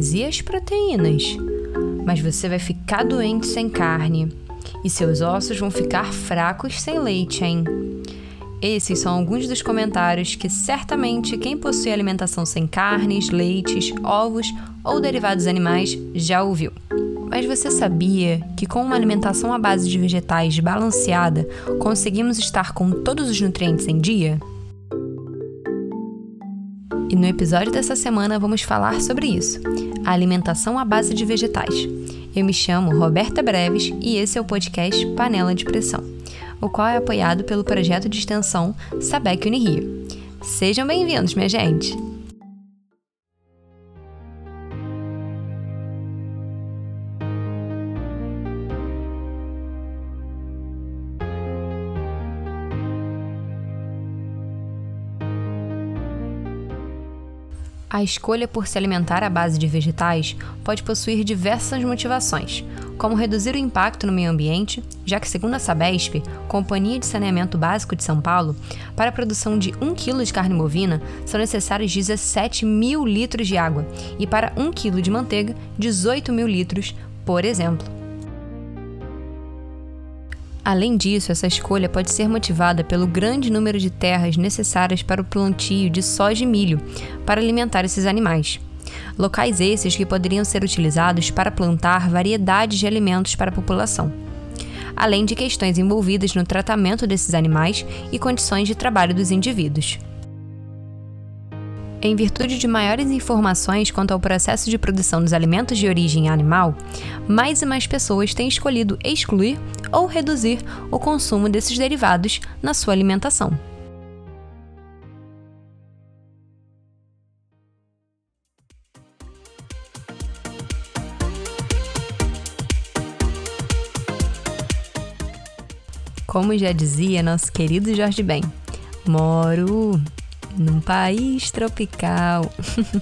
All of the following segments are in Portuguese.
Mas e as proteínas? Mas você vai ficar doente sem carne. E seus ossos vão ficar fracos sem leite, hein? Esses são alguns dos comentários que certamente quem possui alimentação sem carnes, leites, ovos ou derivados animais já ouviu. Mas você sabia que com uma alimentação à base de vegetais balanceada conseguimos estar com todos os nutrientes em dia? E no episódio dessa semana vamos falar sobre isso: a alimentação à base de vegetais. Eu me chamo Roberta Breves e esse é o podcast Panela de Pressão o qual é apoiado pelo projeto de extensão Sabec Unirio. Sejam bem-vindos, minha gente! A escolha por se alimentar à base de vegetais pode possuir diversas motivações, como reduzir o impacto no meio ambiente, já que, segundo a Sabesp, Companhia de Saneamento Básico de São Paulo, para a produção de 1 kg de carne bovina são necessários 17 mil litros de água e para 1 kg de manteiga, 18 mil litros, por exemplo. Além disso, essa escolha pode ser motivada pelo grande número de terras necessárias para o plantio de soja e milho para alimentar esses animais. Locais esses que poderiam ser utilizados para plantar variedades de alimentos para a população. Além de questões envolvidas no tratamento desses animais e condições de trabalho dos indivíduos. Em virtude de maiores informações quanto ao processo de produção dos alimentos de origem animal, mais e mais pessoas têm escolhido excluir ou reduzir o consumo desses derivados na sua alimentação. Como já dizia nosso querido Jorge Ben, moro num país tropical.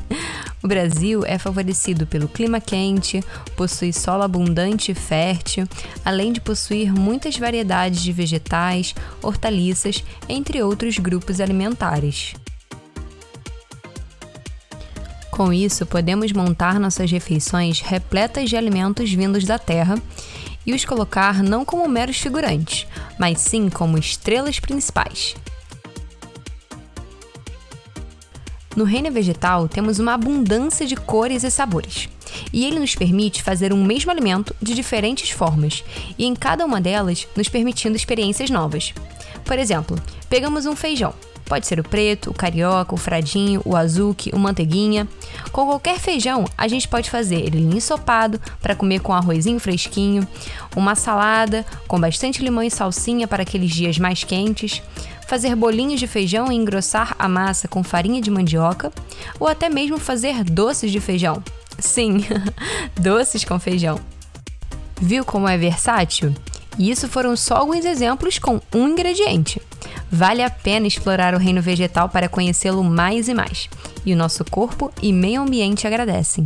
o Brasil é favorecido pelo clima quente, possui solo abundante e fértil, além de possuir muitas variedades de vegetais, hortaliças, entre outros grupos alimentares. Com isso, podemos montar nossas refeições repletas de alimentos vindos da terra e os colocar não como meros figurantes, mas sim como estrelas principais. No reino vegetal, temos uma abundância de cores e sabores. E ele nos permite fazer um mesmo alimento de diferentes formas, e em cada uma delas nos permitindo experiências novas. Por exemplo, pegamos um feijão. Pode ser o preto, o carioca, o fradinho, o azuki, o manteiguinha. Com qualquer feijão, a gente pode fazer ele ensopado para comer com arrozinho fresquinho, uma salada com bastante limão e salsinha para aqueles dias mais quentes, fazer bolinhos de feijão e engrossar a massa com farinha de mandioca, ou até mesmo fazer doces de feijão. Sim, doces com feijão. Viu como é versátil? E isso foram só alguns exemplos com um ingrediente. Vale a pena explorar o reino vegetal para conhecê-lo mais e mais. E o nosso corpo e meio ambiente agradecem.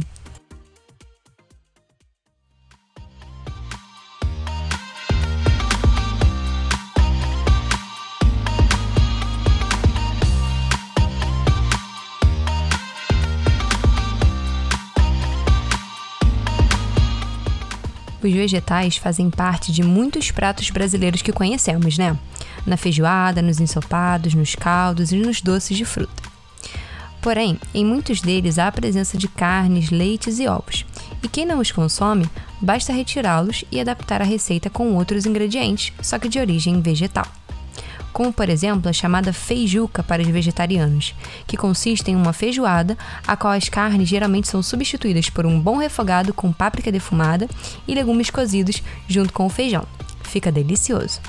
Os vegetais fazem parte de muitos pratos brasileiros que conhecemos, né? Na feijoada, nos ensopados, nos caldos e nos doces de fruta. Porém, em muitos deles há a presença de carnes, leites e ovos, e quem não os consome, basta retirá-los e adaptar a receita com outros ingredientes, só que de origem vegetal como por exemplo a chamada feijuca para os vegetarianos, que consiste em uma feijoada a qual as carnes geralmente são substituídas por um bom refogado com páprica defumada e legumes cozidos junto com o feijão. Fica delicioso.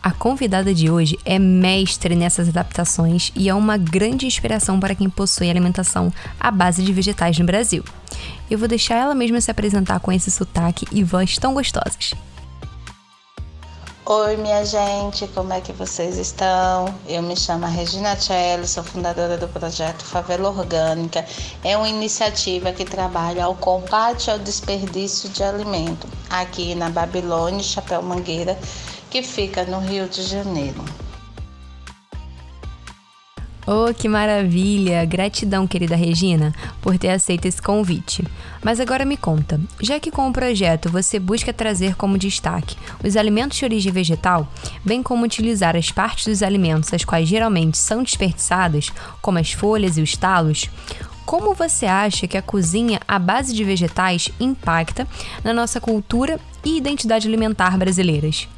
A convidada de hoje é mestre nessas adaptações e é uma grande inspiração para quem possui alimentação à base de vegetais no Brasil. Eu vou deixar ela mesma se apresentar com esse sotaque e voz tão gostosas. Oi, minha gente, como é que vocês estão? Eu me chamo Regina Celli, sou fundadora do projeto Favela Orgânica. É uma iniciativa que trabalha ao combate ao desperdício de alimento aqui na Babilônia, Chapéu Mangueira, que fica no Rio de Janeiro. Oh, que maravilha! Gratidão, querida Regina, por ter aceito esse convite. Mas agora me conta, já que com o projeto você busca trazer como destaque os alimentos de origem vegetal, bem como utilizar as partes dos alimentos as quais geralmente são desperdiçadas, como as folhas e os talos, como você acha que a cozinha à base de vegetais impacta na nossa cultura e identidade alimentar brasileiras?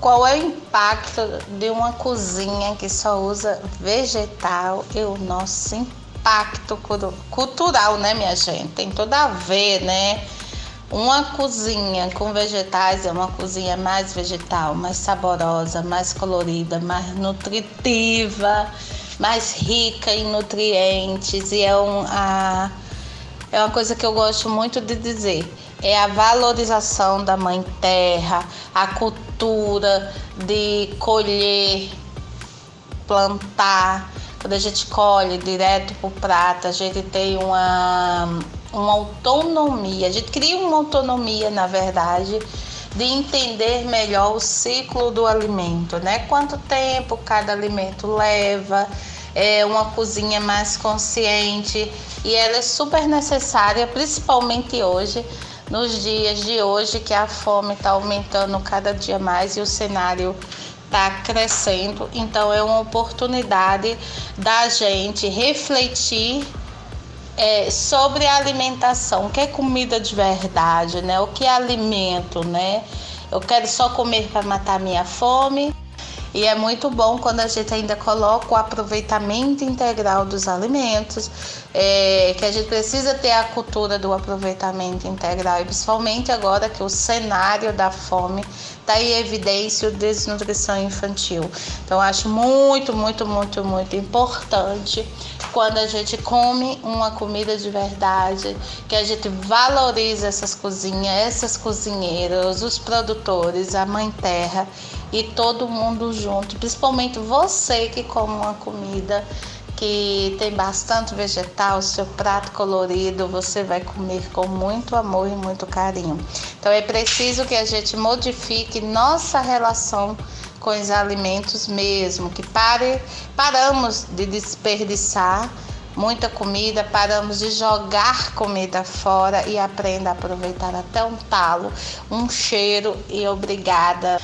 Qual é o impacto de uma cozinha que só usa vegetal e o nosso impacto cultural, né, minha gente? Tem tudo a ver, né? Uma cozinha com vegetais é uma cozinha mais vegetal, mais saborosa, mais colorida, mais nutritiva, mais rica em nutrientes e é, um, a, é uma coisa que eu gosto muito de dizer é a valorização da mãe terra, a cultura de colher, plantar. Quando a gente colhe direto para o prato, a gente tem uma, uma autonomia, a gente cria uma autonomia, na verdade, de entender melhor o ciclo do alimento, né? Quanto tempo cada alimento leva, é uma cozinha mais consciente e ela é super necessária, principalmente hoje, nos dias de hoje que a fome está aumentando cada dia mais e o cenário está crescendo. Então é uma oportunidade da gente refletir é, sobre a alimentação, o que é comida de verdade, né? O que é alimento, né? Eu quero só comer para matar minha fome. E é muito bom quando a gente ainda coloca o aproveitamento integral dos alimentos, é, que a gente precisa ter a cultura do aproveitamento integral, e principalmente agora que o cenário da fome está em evidência o desnutrição infantil. Então, acho muito, muito, muito, muito importante quando a gente come uma comida de verdade, que a gente valoriza essas cozinhas, essas cozinheiras, os produtores, a mãe terra e todo mundo junto, principalmente você que come uma comida que tem bastante vegetal, seu prato colorido, você vai comer com muito amor e muito carinho. Então é preciso que a gente modifique nossa relação com os alimentos mesmo, que pare, paramos de desperdiçar muita comida, paramos de jogar comida fora e aprenda a aproveitar até um talo, um cheiro e obrigada.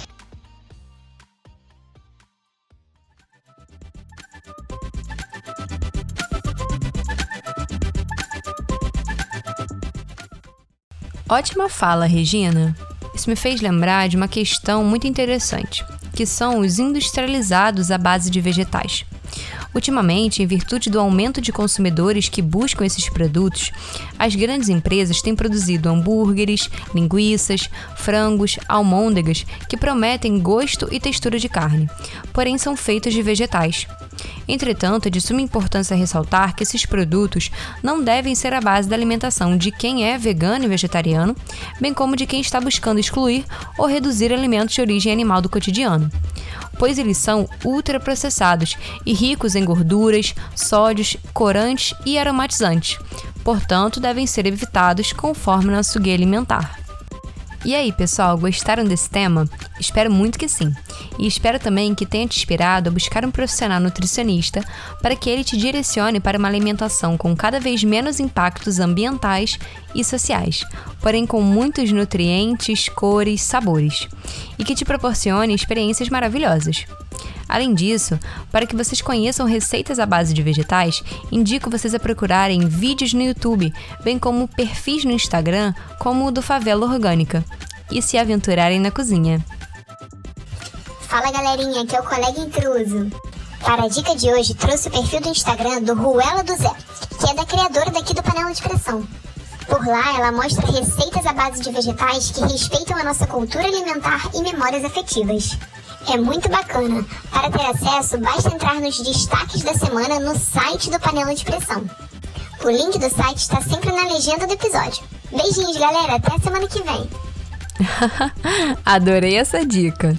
Ótima fala, Regina. Isso me fez lembrar de uma questão muito interessante, que são os industrializados à base de vegetais. Ultimamente, em virtude do aumento de consumidores que buscam esses produtos, as grandes empresas têm produzido hambúrgueres, linguiças, frangos, almôndegas que prometem gosto e textura de carne, porém são feitos de vegetais. Entretanto, é de suma importância ressaltar que esses produtos não devem ser a base da alimentação de quem é vegano e vegetariano, bem como de quem está buscando excluir ou reduzir alimentos de origem animal do cotidiano pois eles são ultraprocessados e ricos em gorduras, sódios, corantes e aromatizantes. Portanto, devem ser evitados conforme nosso guia alimentar. E aí, pessoal, gostaram desse tema? Espero muito que sim. E espero também que tenha te inspirado a buscar um profissional nutricionista para que ele te direcione para uma alimentação com cada vez menos impactos ambientais e sociais, porém com muitos nutrientes, cores, sabores, e que te proporcione experiências maravilhosas. Além disso, para que vocês conheçam receitas à base de vegetais, indico vocês a procurarem vídeos no YouTube, bem como perfis no Instagram, como o do Favela Orgânica, e se aventurarem na cozinha. Fala galerinha, aqui é o colega intruso. Para a dica de hoje, trouxe o perfil do Instagram do Ruela do Zé, que é da criadora daqui do Panela de Pressão. Por lá, ela mostra receitas à base de vegetais que respeitam a nossa cultura alimentar e memórias afetivas. É muito bacana. Para ter acesso, basta entrar nos destaques da semana no site do Panela de Pressão. O link do site está sempre na legenda do episódio. Beijinhos, galera. Até semana que vem. Adorei essa dica.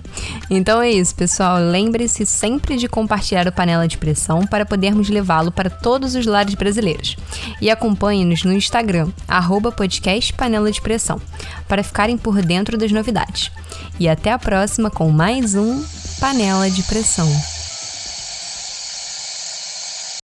Então é isso, pessoal. Lembre-se sempre de compartilhar o Panela de Pressão para podermos levá-lo para todos os lares brasileiros. E acompanhe-nos no Instagram, arroba podcast Panela de Pressão, para ficarem por dentro das novidades. E até a próxima com mais um Panela de Pressão.